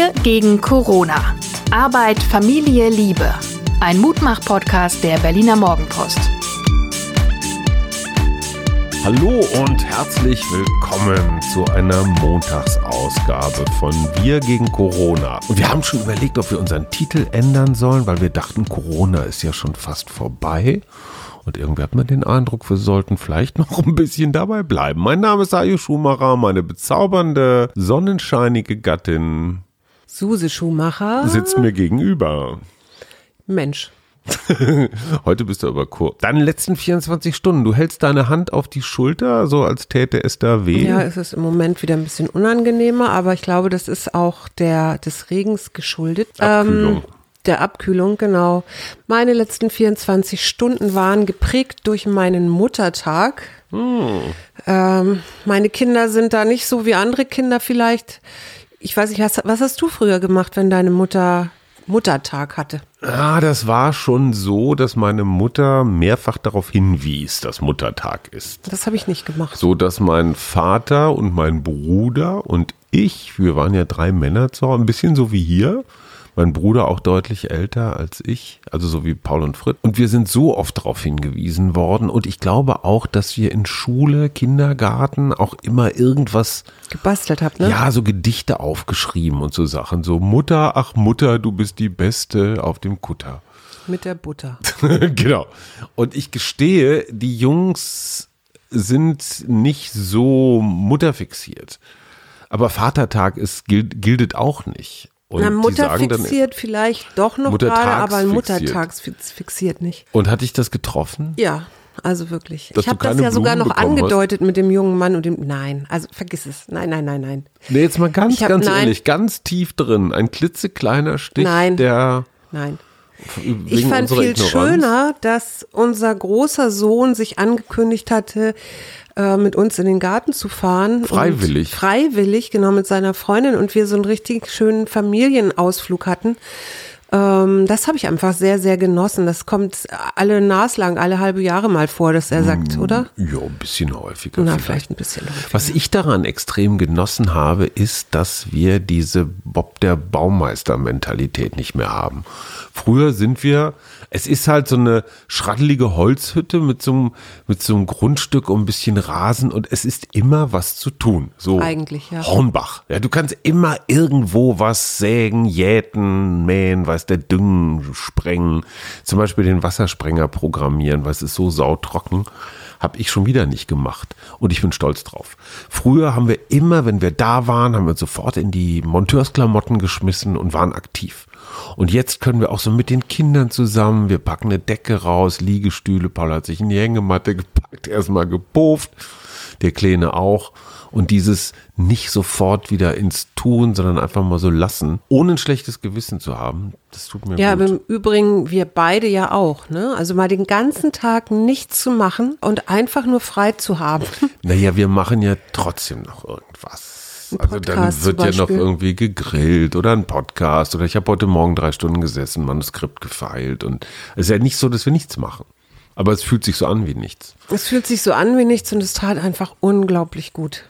Wir gegen Corona. Arbeit, Familie, Liebe. Ein Mutmach-Podcast der Berliner Morgenpost. Hallo und herzlich willkommen zu einer Montagsausgabe von Wir gegen Corona. Und wir haben schon überlegt, ob wir unseren Titel ändern sollen, weil wir dachten, Corona ist ja schon fast vorbei. Und irgendwie hat man den Eindruck, wir sollten vielleicht noch ein bisschen dabei bleiben. Mein Name ist Ayu Schumacher, meine bezaubernde, sonnenscheinige Gattin Suse Schumacher. sitzt mir gegenüber. Mensch. Heute bist du aber kurz. Deine letzten 24 Stunden, du hältst deine Hand auf die Schulter, so als täte es da weh. Ja, es ist im Moment wieder ein bisschen unangenehmer, aber ich glaube, das ist auch der des Regens geschuldet. Abkühlung. Ähm, der Abkühlung, genau. Meine letzten 24 Stunden waren geprägt durch meinen Muttertag. Ähm, meine Kinder sind da nicht so wie andere Kinder vielleicht. Ich weiß nicht, was, was hast du früher gemacht, wenn deine Mutter Muttertag hatte? Ah, das war schon so, dass meine Mutter mehrfach darauf hinwies, dass Muttertag ist. Das habe ich nicht gemacht. So dass mein Vater und mein Bruder und ich, wir waren ja drei Männer zu Hause, ein bisschen so wie hier. Mein Bruder auch deutlich älter als ich, also so wie Paul und Fritz. Und wir sind so oft darauf hingewiesen worden. Und ich glaube auch, dass wir in Schule, Kindergarten auch immer irgendwas Gebastelt habt, ne? ja, so Gedichte aufgeschrieben und so Sachen. So Mutter, ach Mutter, du bist die Beste auf dem Kutter. Mit der Butter. genau. Und ich gestehe, die Jungs sind nicht so mutterfixiert. Aber Vatertag ist, gilt, giltet auch nicht. Und Na, Mutter sagen dann- fixiert vielleicht doch noch gerade, aber ein fixiert. Muttertags fix- fixiert nicht. Und hat dich das getroffen? Ja, also wirklich. Dass ich habe das ja sogar Blumen noch bekommen hast? angedeutet mit dem jungen Mann und dem. Nein, also vergiss es. Nein, nein, nein, nein. Nee, jetzt mal ganz, hab- ganz nein. ehrlich, ganz tief drin. Ein klitzekleiner Stich, Nein. der Nein. Ich fand viel Ignoranz- schöner, dass unser großer Sohn sich angekündigt hatte, äh, mit uns in den Garten zu fahren. Freiwillig. Freiwillig, genau, mit seiner Freundin und wir so einen richtig schönen Familienausflug hatten. Ähm, das habe ich einfach sehr, sehr genossen. Das kommt alle naslang, alle halbe Jahre mal vor, dass er sagt, oder? Ja, ein bisschen häufiger. Na, vielleicht. vielleicht ein bisschen. häufiger. Was ich daran extrem genossen habe, ist, dass wir diese Bob der Baumeister-Mentalität nicht mehr haben. Früher sind wir, es ist halt so eine schraddelige Holzhütte mit so einem, mit so einem Grundstück und ein bisschen Rasen und es ist immer was zu tun. So Eigentlich, ja. Hornbach. Ja, du kannst immer irgendwo was sägen, jäten, mähen, weiß der düngen, sprengen. Zum Beispiel den Wassersprenger programmieren, weil es ist so sautrocken. Habe ich schon wieder nicht gemacht. Und ich bin stolz drauf. Früher haben wir immer, wenn wir da waren, haben wir sofort in die Monteursklamotten geschmissen und waren aktiv. Und jetzt können wir auch so mit den Kindern zusammen, wir packen eine Decke raus, Liegestühle, Paul hat sich in die Hängematte gepackt, erstmal gepufft, der Kleine auch. Und dieses nicht sofort wieder ins Tun, sondern einfach mal so lassen, ohne ein schlechtes Gewissen zu haben, das tut mir Ja, aber gut. im Übrigen wir beide ja auch, ne? Also mal den ganzen Tag nichts zu machen und einfach nur frei zu haben. Naja, wir machen ja trotzdem noch irgendwas. Also dann wird ja noch irgendwie gegrillt oder ein Podcast oder ich habe heute Morgen drei Stunden gesessen, Manuskript gefeilt und es ist ja nicht so, dass wir nichts machen. Aber es fühlt sich so an wie nichts. Es fühlt sich so an wie nichts und es tat einfach unglaublich gut.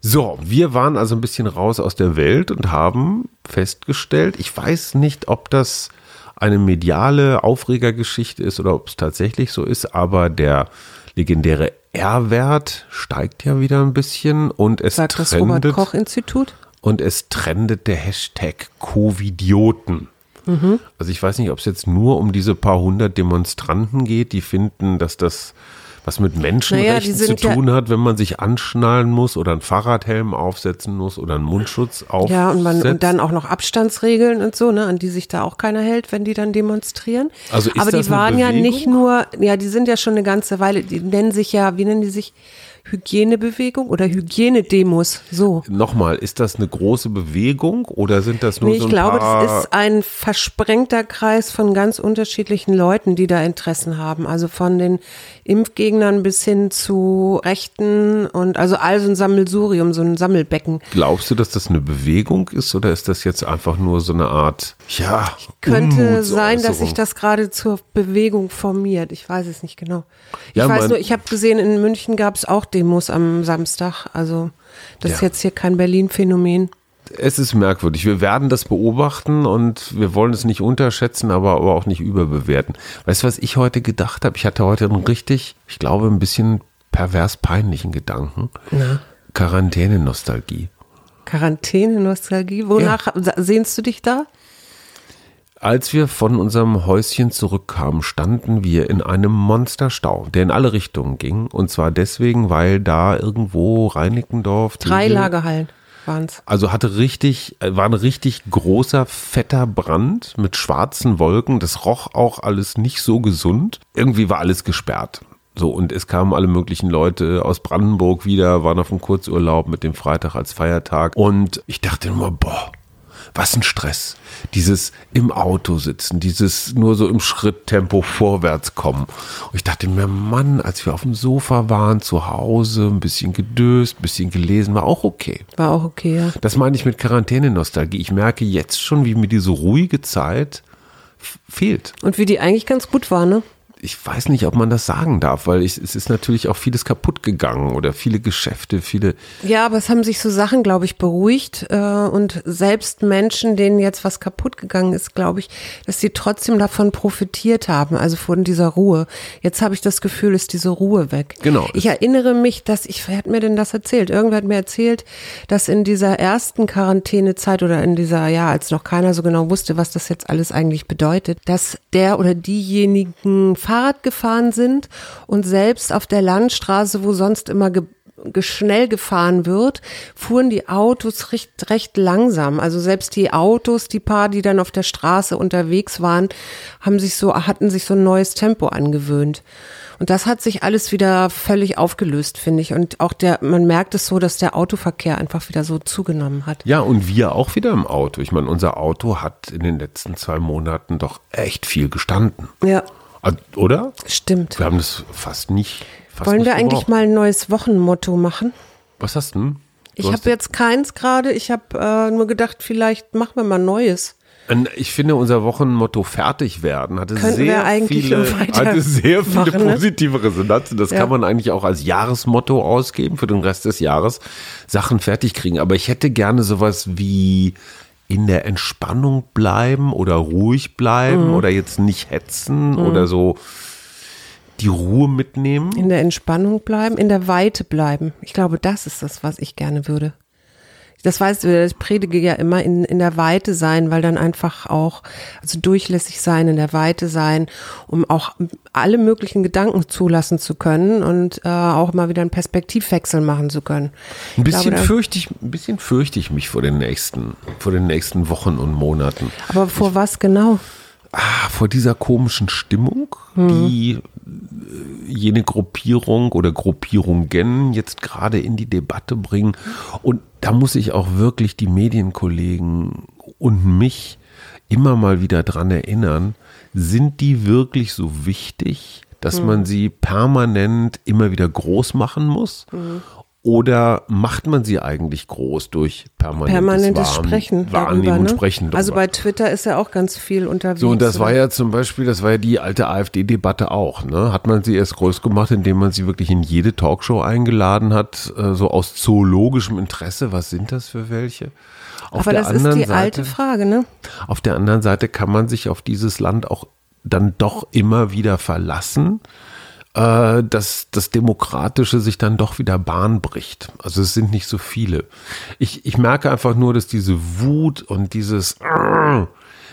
So, wir waren also ein bisschen raus aus der Welt und haben festgestellt, ich weiß nicht, ob das eine mediale Aufregergeschichte ist oder ob es tatsächlich so ist, aber der legendäre R-Wert steigt ja wieder ein bisschen und es Sagt das trendet Robert Koch Institut? und es trendet der Hashtag Covidioten. Mhm. Also ich weiß nicht, ob es jetzt nur um diese paar hundert Demonstranten geht, die finden, dass das was mit Menschenrechten Naja, zu sind ja- tun hat, wenn man sich anschnallen muss oder einen Fahrradhelm aufsetzen muss oder einen Mundschutz aufsetzt. Ja, und, man, und dann auch noch Abstandsregeln und so, ne, an die sich da auch keiner hält, wenn die dann demonstrieren. Also ist Aber das die waren ja nicht Bewegung? nur, ja, die sind ja schon eine ganze Weile, die nennen sich ja, wie nennen die sich? Hygienebewegung oder Hygienedemos, so. Nochmal, ist das eine große Bewegung oder sind das nur Nee, so ich ein glaube, paar... das ist ein versprengter Kreis von ganz unterschiedlichen Leuten, die da Interessen haben. Also von den Impfgegnern bis hin zu Rechten und also all so ein Sammelsurium, so ein Sammelbecken. Glaubst du, dass das eine Bewegung ist oder ist das jetzt einfach nur so eine Art, ja, Könnte sein, dass sich das gerade zur Bewegung formiert. Ich weiß es nicht genau. Ich Ja, weiß nur, ich habe gesehen, in München gab es auch Demos am Samstag. Also das ist Ja. jetzt hier kein Berlin-Phänomen. Es ist merkwürdig. Wir werden das beobachten und wir wollen es nicht unterschätzen, aber, aber auch nicht überbewerten. Weißt du, was ich heute gedacht habe? Ich hatte heute einen richtig, ich glaube, ein bisschen pervers peinlichen Gedanken. Na. Quarantäne-Nostalgie. Quarantäne-Nostalgie. Wonach sehnst du dich da? Als wir von unserem Häuschen zurückkamen, standen wir in einem Monsterstau, der in alle Richtungen ging. Und zwar deswegen, weil da irgendwo Reinickendorf. Drei Tegel- Lagerhallen waren's. Also hatte richtig, äh, war ein richtig großer, fetter Brand mit schwarzen Wolken. Das roch auch alles nicht so gesund. Irgendwie war alles gesperrt. So, und es kamen alle möglichen Leute aus Brandenburg wieder, waren auf dem Kurzurlaub mit dem Freitag als Feiertag. Und ich dachte immer, boah, was ein Stress. Dieses im Auto sitzen, dieses nur so im Schritttempo vorwärts kommen. Und ich dachte mir, Mann, als wir auf dem Sofa waren, zu Hause, ein bisschen gedöst, ein bisschen gelesen, war auch okay. War auch okay, ja. Das meine ich mit Quarantäne-Nostalgie. Ich merke jetzt schon, wie mir diese ruhige Zeit fehlt. Und wie die eigentlich ganz gut war, ne? Ich weiß nicht, ob man das sagen darf, weil ich, es ist natürlich auch vieles kaputt gegangen oder viele Geschäfte, viele. Ja, aber es haben sich so Sachen, glaube ich, beruhigt. Äh, und selbst Menschen, denen jetzt was kaputt gegangen ist, glaube ich, dass sie trotzdem davon profitiert haben, also von dieser Ruhe. Jetzt habe ich das Gefühl, ist diese Ruhe weg. Genau. Ich erinnere mich, dass ich, wer hat mir denn das erzählt? Irgendwer hat mir erzählt, dass in dieser ersten Quarantänezeit oder in dieser, ja, als noch keiner so genau wusste, was das jetzt alles eigentlich bedeutet, dass der oder diejenigen Fahrrad gefahren sind und selbst auf der Landstraße, wo sonst immer ge schnell gefahren wird, fuhren die Autos recht, recht langsam. Also selbst die Autos, die paar, die dann auf der Straße unterwegs waren, haben sich so, hatten sich so ein neues Tempo angewöhnt. Und das hat sich alles wieder völlig aufgelöst, finde ich. Und auch der, man merkt es so, dass der Autoverkehr einfach wieder so zugenommen hat. Ja, und wir auch wieder im Auto. Ich meine, unser Auto hat in den letzten zwei Monaten doch echt viel gestanden. Ja, Oder? stimmt. Wir haben das fast nicht. Fast Wollen nicht wir eigentlich mal ein neues Wochenmotto machen? Was hast du denn? Du Ich habe jetzt keins gerade. Ich habe äh, nur gedacht, vielleicht machen wir mal Neues. Ein- Ich finde, unser Wochenmotto fertig werden hatte sehr viele, hatte sehr viele machen, ne? positive Resonanzen. Das Ja. kann man eigentlich auch als Jahresmotto ausgeben für den Rest des Jahres. Sachen fertig kriegen. Aber ich hätte gerne sowas wie in der Entspannung bleiben oder ruhig Mhm. bleiben oder jetzt nicht hetzen oder so die Ruhe mitnehmen. In der Entspannung bleiben, in der Weite bleiben. Ich glaube, das ist das, was ich gerne würde. Das weißt du, ich predige ja immer in, in der Weite sein, weil dann einfach auch, also durchlässig sein, in der Weite sein, um auch alle möglichen Gedanken zulassen zu können und äh, auch mal wieder einen Perspektivwechsel machen zu können. Ein bisschen glaube, fürchte ich, ein bisschen fürchte ich mich vor den nächsten, vor den nächsten Wochen und Monaten. Aber vor was genau? Ah, vor dieser komischen Stimmung, die äh, jene Gruppierung oder Gruppierungen jetzt gerade in die Debatte bringen. Und da muss ich auch wirklich die Medienkollegen und mich immer mal wieder dran erinnern, sind die wirklich so wichtig, dass man sie permanent immer wieder groß machen muss? Oder macht man sie eigentlich groß durch permanentes, Permanentes Wahrn- Sprechen Wahrnehmen darüber, und ne? Sprechen Also darüber. bei Twitter ist ja auch ganz viel unterwegs. So, und das war oder? ja zum Beispiel, das war ja die alte AfD-Debatte auch, ne? Hat man sie erst groß gemacht, indem man sie wirklich in jede Talkshow eingeladen hat, äh, so aus zoologischem Interesse. Was sind das für welche? Auf Aber das ist die alte Frage, ne? Auf der anderen Seite kann man sich auf dieses Land auch dann doch immer wieder verlassen, äh, dass das Demokratische sich dann doch wieder Bahn bricht. Also es sind nicht so viele. Ich, ich merke einfach nur, dass diese Wut und dieses,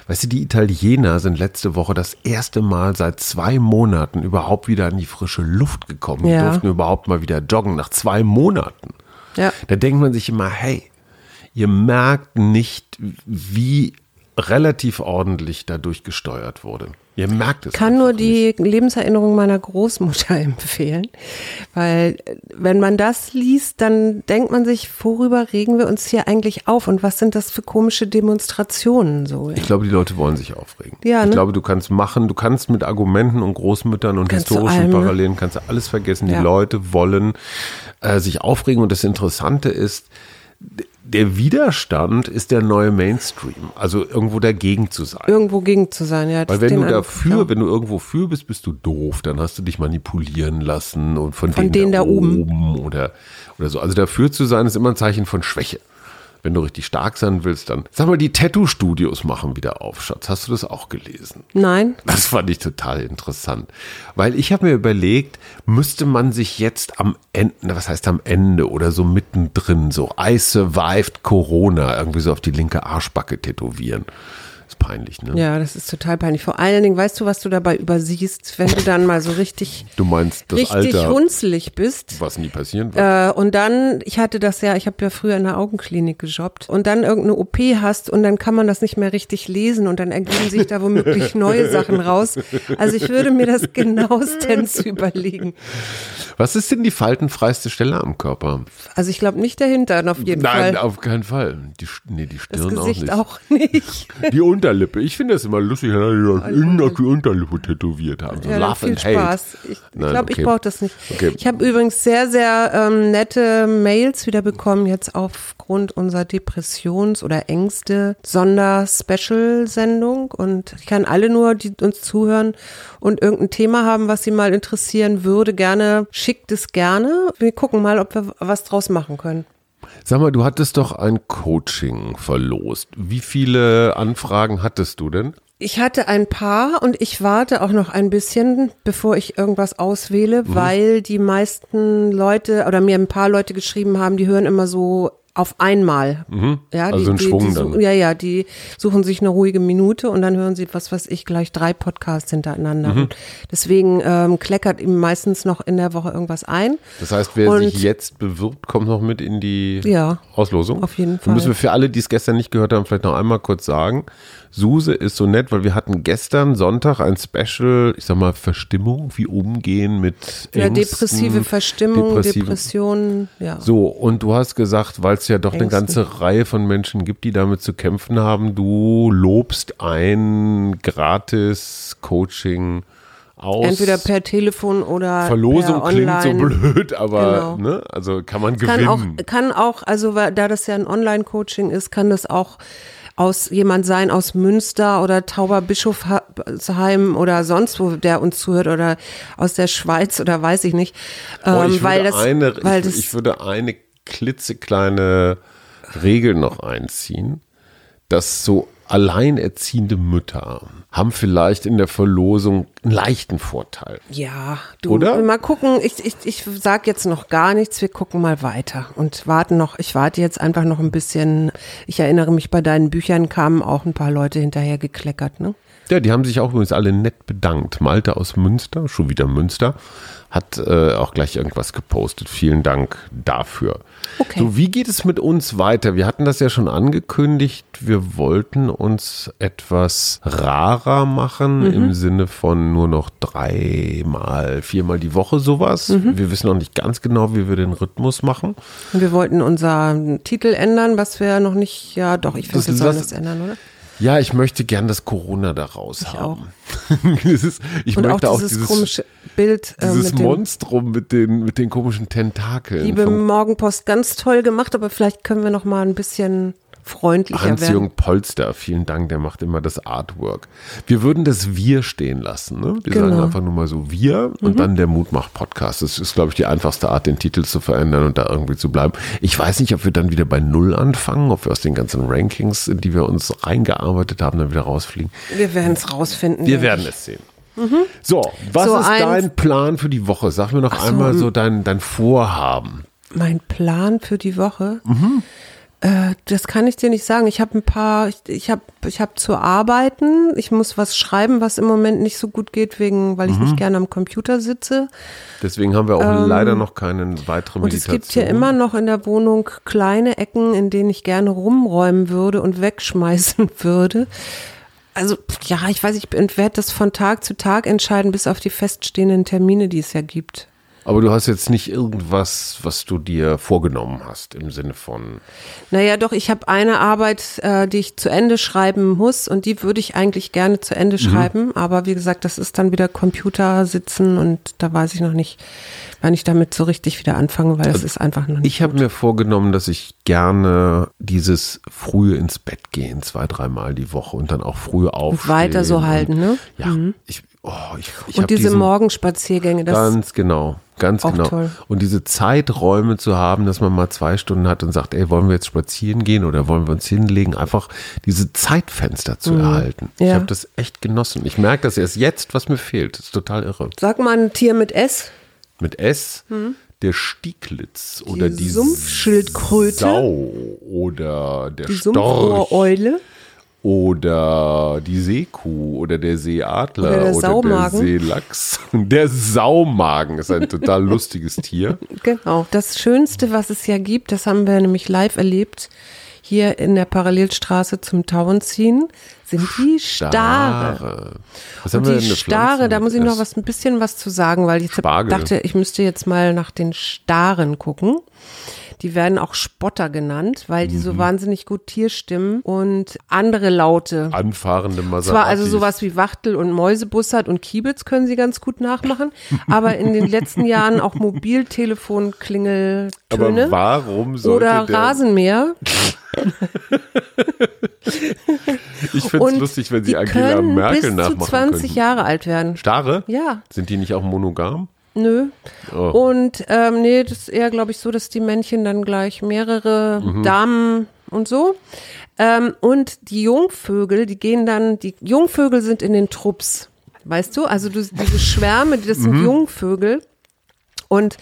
weißt du, die Italiener sind letzte Woche das erste Mal seit zwei Monaten überhaupt wieder an die frische Luft gekommen. Die Ja. durften überhaupt mal wieder joggen nach zwei Monaten. Ja. Da denkt man sich immer, hey, ihr merkt nicht, wie relativ ordentlich dadurch gesteuert wurde. Ihr merkt es. kann nur einfach nicht. die Lebenserinnerung meiner Großmutter empfehlen, weil äh, wenn man das liest, dann denkt man sich, worüber regen wir uns hier eigentlich auf und was sind das für komische Demonstrationen so? Ich glaube, die Leute wollen sich aufregen. Ja, ich ne? glaube, du kannst machen, du kannst mit Argumenten und Großmüttern und Kannst historischen allem, ne? Parallelen kannst du alles vergessen. Ja. Die Leute wollen äh, sich aufregen und das Interessante ist, der Widerstand ist der neue Mainstream, also irgendwo dagegen zu sein. Irgendwo gegen zu sein, ja. Weil wenn du dafür, ja. wenn du irgendwo für bist, bist du doof. Dann hast du dich manipulieren lassen und von, Von denen, denen da, da oben. oben oder, oder so. Also dafür zu sein ist immer ein Zeichen von Schwäche. Wenn du richtig stark sein willst, dann sag mal, die Tattoo-Studios machen wieder auf, Schatz. Hast du das auch gelesen? Nein. Das fand ich total interessant. Weil ich habe mir überlegt, müsste man sich jetzt am Ende, was heißt am Ende oder so mittendrin, so I survived Corona, irgendwie so auf die linke Arschbacke tätowieren. Ist peinlich, ne? Ja, das ist total peinlich. Vor allen Dingen, weißt du, was du dabei übersiehst, wenn du dann mal so richtig, Du meinst das richtig Alter, runzelig bist. was nie passieren wird. Äh, und dann, ich hatte das ja, ich habe ja früher in der Augenklinik gejobbt und dann irgendeine OP hast und dann kann man das nicht mehr richtig lesen und dann ergeben sich da womöglich neue Sachen raus. Also ich würde mir das genauestens überlegen. Was ist denn die faltenfreiste Stelle am Körper? Also ich glaube nicht der Hintern auf jeden Nein, Fall. auf keinen Fall. Die, nee, die Das Stirn Gesicht auch nicht. auch nicht. Die Unterlippe. Ich finde das immer lustig, wenn die irgendeine die Unterlippe tätowiert haben. So Ja, Love viel and Hate. Spaß. Ich Nein, glaube, ich okay. brauche das nicht. Okay. Ich habe übrigens sehr, sehr ähm, nette Mails wieder bekommen, jetzt aufgrund unserer Depressions- oder Ängste Sonder-Special-Sendung. Und ich kann alle nur, die uns zuhören und irgendein Thema haben, was sie mal interessieren würde, gerne, schickt es gerne. Wir gucken mal, ob wir was draus machen können. Sag mal, du hattest doch ein Coaching verlost. Wie viele Anfragen hattest du denn? Ich hatte ein paar und ich warte auch noch ein bisschen, bevor ich irgendwas auswähle, Mhm. weil die meisten Leute oder mir ein paar Leute geschrieben haben, die hören immer so auf einmal. Ja, Also die, in die, Schwung die dann. Ja, ja, die suchen sich eine ruhige Minute und dann hören sie, was weiß ich, gleich drei Podcasts hintereinander. Mhm. Deswegen ähm, kleckert ihm meistens noch in der Woche irgendwas ein. Das heißt, wer Und- sich jetzt bewirbt, kommt noch mit in die Ja, Auslosung? auf jeden Dann Fall. müssen wir für alle, die es gestern nicht gehört haben, vielleicht noch einmal kurz sagen. Suse ist so nett, weil wir hatten gestern Sonntag ein Special, ich sag mal, Verstimmung, wie umgehen mit ja Ängsten, depressive Verstimmung, Depressionen, ja. So, und du hast gesagt, weil es ja doch eine Ängsten. ganze Reihe von Menschen gibt, die damit zu kämpfen haben, du lobst ein gratis Coaching aus. Entweder per Telefon oder Verlosung klingt so blöd, aber Genau. ne, also kann man kann gewinnen. auch, kann auch, also weil- da das ja ein Online-Coaching ist, kann das auch aus jemand sein aus Münster oder Tauberbischofsheim oder sonst wo, der uns zuhört oder aus der Schweiz oder weiß ich nicht. Oh, Ähm, ich, weil würde das, eine, weil ich, das, ich würde eine klitzekleine Regel noch einziehen, dass so alleinerziehende Mütter haben vielleicht in der Verlosung einen leichten Vorteil. ja, du, Oder? mal gucken, ich, ich, ich sag jetzt noch gar nichts, wir gucken mal weiter und warten noch, ich warte jetzt einfach noch ein bisschen, ich erinnere mich, bei deinen Büchern kamen auch ein paar Leute hinterher gekleckert, ne? Ja, die haben sich auch übrigens alle nett bedankt. Malte aus Münster, schon wieder Münster, hat äh, auch gleich irgendwas gepostet. Vielen Dank dafür. Okay. So, wie geht es mit uns weiter? Wir hatten das ja schon angekündigt. Wir wollten uns etwas rarer machen Mhm. im Sinne von nur noch dreimal, viermal die Woche sowas. Mhm. Wir wissen noch nicht ganz genau, wie wir den Rhythmus machen. Und wir wollten unseren Titel ändern, was wir noch nicht, ja doch, ich finde, wir sollen das ändern, oder? Ja, ich möchte gern das Corona da raus Ich haben. das ist, ich Und auch möchte auch dieses, dieses, komische Bild äh, dieses mit Monstrum mit den, mit den komischen Tentakeln. Liebe Morgenpost, ganz toll gemacht, aber vielleicht können wir noch mal ein bisschen freundlicher werden. Hans-Jürgen Polster, vielen Dank, der macht immer das Artwork. Wir würden das Wir stehen lassen. Ne? Wir sagen Genau. einfach nur mal so Wir und dann der Mutmach-Podcast. Das ist, glaube ich, die einfachste Art, den Titel zu verändern und da irgendwie zu bleiben. Ich weiß nicht, ob wir dann wieder bei Null anfangen, ob wir aus den ganzen Rankings, in die wir uns reingearbeitet haben, dann wieder rausfliegen. Wir werden es rausfinden. Wir werden ich. es sehen. So, was So, ist ein- dein Plan für die Woche? Sag mir noch so, einmal hm. so dein, dein Vorhaben. Mein Plan für die Woche. Mhm. Äh, das kann ich dir nicht sagen. Ich habe ein paar, ich, ich habe ich hab zu arbeiten. Ich muss was schreiben, was im Moment nicht so gut geht, wegen, weil ich Mhm. nicht gerne am Computer sitze. Deswegen haben wir auch leider noch keine weitere Ähm, Und es gibt hier immer noch in der Wohnung kleine Ecken, in denen ich gerne rumräumen würde und wegschmeißen würde. Also, ja, ich weiß, ich werde das von Tag zu Tag entscheiden, bis auf die feststehenden Termine, die es ja gibt. Aber du hast jetzt nicht irgendwas, was du dir vorgenommen hast im Sinne von. Naja, doch, ich habe eine Arbeit, äh, die ich zu Ende schreiben muss und die würde ich eigentlich gerne zu Ende Mhm. schreiben. Aber wie gesagt, das ist dann wieder Computer sitzen und da weiß ich noch nicht, wann ich damit so richtig wieder anfange, weil es ist einfach noch nicht. Ich habe mir vorgenommen, dass ich gerne dieses frühe ins Bett gehen, zwei, dreimal die Woche und dann auch früh aufstehen. weiter so halten, ne? Ja, ich, oh, ich, ich und diese diesen, Morgenspaziergänge, das Ganz genau. Ganz Auch genau. toll. Und diese Zeiträume zu haben, dass man mal zwei Stunden hat und sagt, ey, wollen wir jetzt spazieren gehen oder wollen wir uns hinlegen? Einfach diese Zeitfenster zu erhalten. Ich Mhm. Ja. habe das echt genossen. Ich merke das erst jetzt, was mir fehlt. Das ist total irre. Sag mal ein Tier mit S. Mit S, der Stieglitz oder die Sumpfschildkröte. Sau oder der Die Storch Sumpfohreule. Oder die Seekuh oder der Seeadler Oder der Saumagen. Seelachs. Der Saumagen ist ein total lustiges Tier. Genau. Das Schönste, was es ja gibt, das haben wir nämlich live erlebt, hier in der Parallelstraße zum Tauenziehen, sind die Stare. Was haben Und wir die Stare, da muss ich noch was, ein bisschen was zu sagen, weil ich Spargel. dachte, ich müsste jetzt mal nach den Staren gucken. Die werden auch Spotter genannt, weil die Mhm. so wahnsinnig gut Tierstimmen und andere Laute. Anfahrende Maserati. Zwar also sowas wie Wachtel und Mäusebussard und Kiebitz können sie ganz gut nachmachen, aber in den letzten Jahren auch Mobiltelefon-Klingeltöne Aber warum sollte oder der, Rasenmäher. Ich finde es lustig, wenn sie Angela können Merkel bis zu nachmachen 20 können. Jahre alt werden. Stare? Ja, Sind die nicht auch monogam? Nö. Oh. Und ähm, nee, das ist eher, glaube ich, so, dass die Männchen dann gleich mehrere Mhm. Damen und so. Ähm, und die Jungvögel, die gehen dann, die Jungvögel sind in den Trupps. Weißt du? Also du, diese Schwärme, das Mhm. sind Jungvögel. Und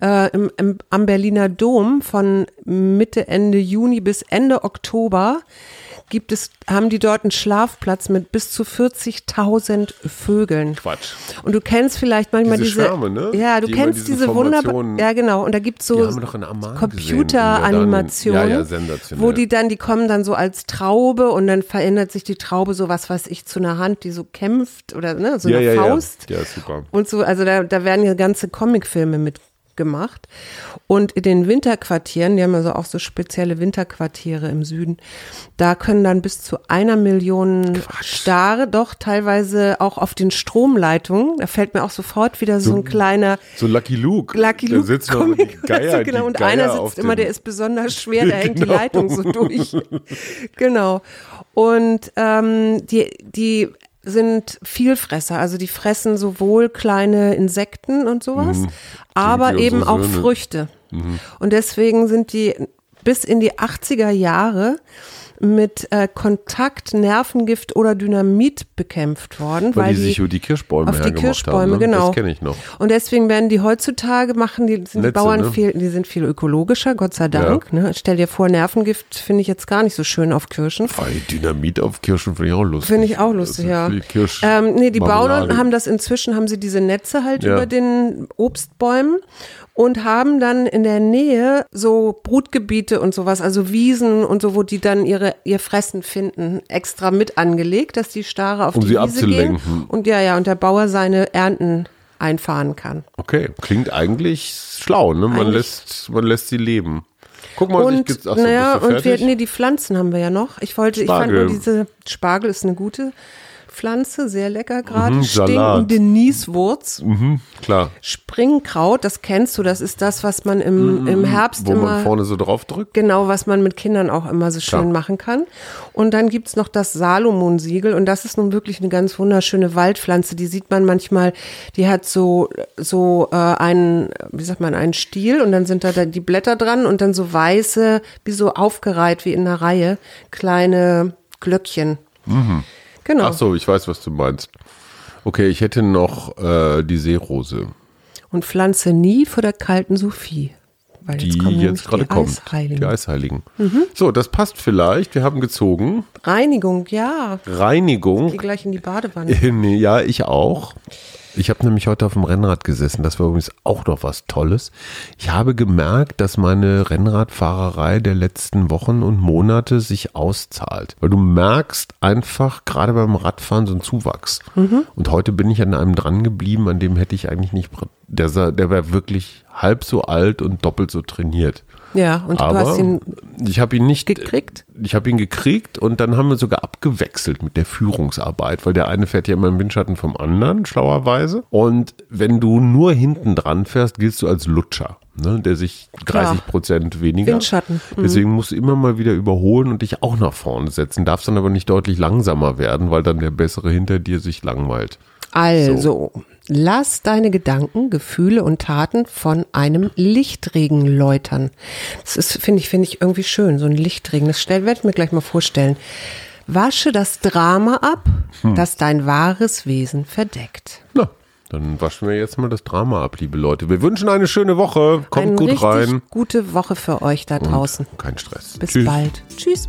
äh, im, im, am Berliner Dom von Mitte, Ende Juni bis Ende Oktober gibt es, haben die dort einen Schlafplatz mit bis zu 40.000 Vögeln. Quatsch. Und du kennst vielleicht manchmal Diese diese, Schwärme, ne? ja, du Die kennst diese diese wunderbare, Formationen- ja genau, und da gibt's Die so Computeranimationen, ja, ja, wo die dann, die kommen dann so als Traube und dann verändert sich die Traube so was weiß ich zu einer Hand, die so kämpft oder ne, so ja, eine Faust Ja, super. und so, also da, da werden ja ganze Comicfilme mitgemacht. Und in den Winterquartieren, die haben also auch so spezielle Winterquartiere im Süden, da können dann bis zu einer Million Stare, doch teilweise auch auf den Stromleitungen, da fällt mir auch sofort wieder so, ein kleiner So Lucky Luke. Lucky Da Luke noch die. Geier, also, genau, und Geier einer sitzt immer, der ist besonders schwer, da hängt die Genau. Leitung so durch. genau. Und ähm, die, die sind Vielfresser, also die fressen sowohl kleine Insekten und sowas, aber Mhm. wie eben auch Söhne. Mhm. Früchte. Und deswegen sind die bis in die 80er Jahre mit äh, Kontakt, Nervengift oder Dynamit bekämpft worden, Weil, weil, die sich über die Kirschbäume auf die Kirschbäume, haben. Ne? genau. Das kenne ich noch. Und deswegen werden die heutzutage machen, die sind die Netze, Bauern ne? viel, die sind viel ökologischer, Gott sei Dank. Ne? Stell dir vor, Nervengift finde ich jetzt gar nicht so schön auf Kirschen. Weil Dynamit auf Kirschen finde ich auch lustig. Finde ich auch lustig, ja. Kirsch Ähm, nee, die Marmelade. Bauern haben das inzwischen, haben sie diese Netze halt Ja. über den Obstbäumen und haben dann in der Nähe so Brutgebiete und sowas, also Wiesen und so, wo die dann ihre, ihr Fressen finden, extra mit angelegt, dass die Stare auf Um die sie Wiese abzulenken. gehen. Und ja, ja, und der Bauer seine Ernten einfahren kann. Okay, klingt eigentlich schlau, ne? Man Eigentlich- lässt, man lässt sie leben. Guck mal, ich Und gibt's, ach so, naja, und wir, nee, die Pflanzen haben wir ja noch. Ich wollte, ich fand Spargel. nur diese Spargel ist eine gute Pflanze, sehr lecker gerade. Mhm. Stinkende Nieswurz. Mhm, klar. Springkraut, das kennst du, das ist das, was man im, im Herbst Mhm, Wo man immer, vorne so drauf drückt. genau, was man mit Kindern auch immer so schön Klar. machen kann. Und dann gibt's noch das Salomon-Siegel und das ist nun wirklich eine ganz wunderschöne Waldpflanze, die sieht man manchmal, die hat so, so äh, einen, wie sagt man, einen Stiel und dann sind da, da die Blätter dran und dann so weiße, wie so aufgereiht, wie in einer Reihe, kleine Glöckchen. Genau. Ach so, ich weiß, was du meinst. Okay, ich hätte noch äh, die Seerose, Und pflanze nie vor der kalten Sophie. Weil die kommen nämlich jetzt gerade die kommt. Eisheiligen. Die Eisheiligen. So, das passt vielleicht. Wir haben gezogen. Reinigung, ja. Reinigung. Geh gleich in die Badewanne. nee, ja, ich auch. Ich habe nämlich heute auf dem Rennrad gesessen. Das war übrigens auch noch was Tolles. Ich habe gemerkt, dass meine Rennradfahrerei der letzten Wochen und Monate sich auszahlt. Weil du merkst einfach gerade beim Radfahren so einen Zuwachs. Und heute bin ich an einem dran geblieben, an dem hätte ich eigentlich nicht. Der, sah- der war wirklich halb so alt und doppelt so trainiert. Ja, und du Aber hast ihn ich habe ihn nicht gekriegt? Ich habe ihn gekriegt und dann haben wir sogar abgewechselt mit der Führungsarbeit, weil der eine fährt ja immer im Windschatten vom anderen, schlauerweise. Und wenn du nur hinten dran fährst, giltst du als Lutscher, ne, der sich 30 Prozent weniger. Windschatten, mhm. Deswegen musst du immer mal wieder überholen und dich auch nach vorne setzen. Darfst dann aber nicht deutlich langsamer werden, weil dann der Bessere hinter dir sich langweilt. Also, lass deine Gedanken, Gefühle und Taten von einem Lichtregen läutern. Das ist, finde ich, finde ich irgendwie schön, so ein Lichtregen. Das werde ich mir gleich mal vorstellen. Wasche das Drama ab, Hm. das dein wahres Wesen verdeckt. Na, dann waschen wir jetzt mal das Drama ab, liebe Leute. Wir wünschen eine schöne Woche. Kommt Eine gut rein. gute Woche für euch da draußen. Kein Stress. Bis Tschüss. bald. Tschüss.